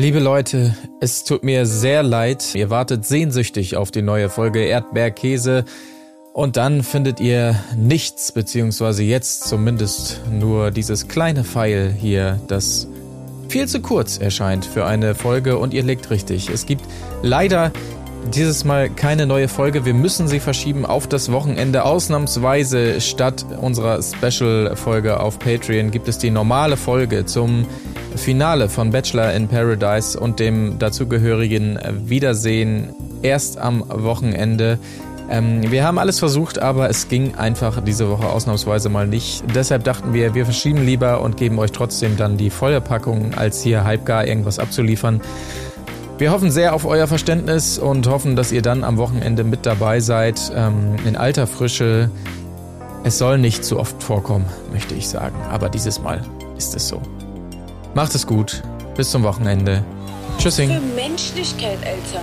Liebe Leute, es tut mir sehr leid. Ihr wartet sehnsüchtig auf die neue Folge Erdbeerkäse. Und dann findet ihr nichts, beziehungsweise jetzt zumindest nur dieses kleine Pfeil hier, das viel zu kurz erscheint für eine Folge und ihr legt richtig. Es gibt leider dieses Mal keine neue Folge. Wir müssen sie verschieben auf das Wochenende. Ausnahmsweise statt unserer Special-Folge auf Patreon gibt es die normale Folge zum Finale von Bachelor in Paradise und dem dazugehörigen Wiedersehen erst am Wochenende. Ähm, wir haben alles versucht, aber es ging einfach diese Woche ausnahmsweise mal nicht. Deshalb dachten wir, wir verschieben lieber und geben euch trotzdem dann die volle Packung, als hier halbgar irgendwas abzuliefern. Wir hoffen sehr auf euer Verständnis und hoffen, dass ihr dann am Wochenende mit dabei seid. Ähm, in alter Frische. Es soll nicht zu oft vorkommen, möchte ich sagen. Aber dieses Mal ist es so. Macht es gut. Bis zum Wochenende. Tschüssing. Für Menschlichkeit, Alter.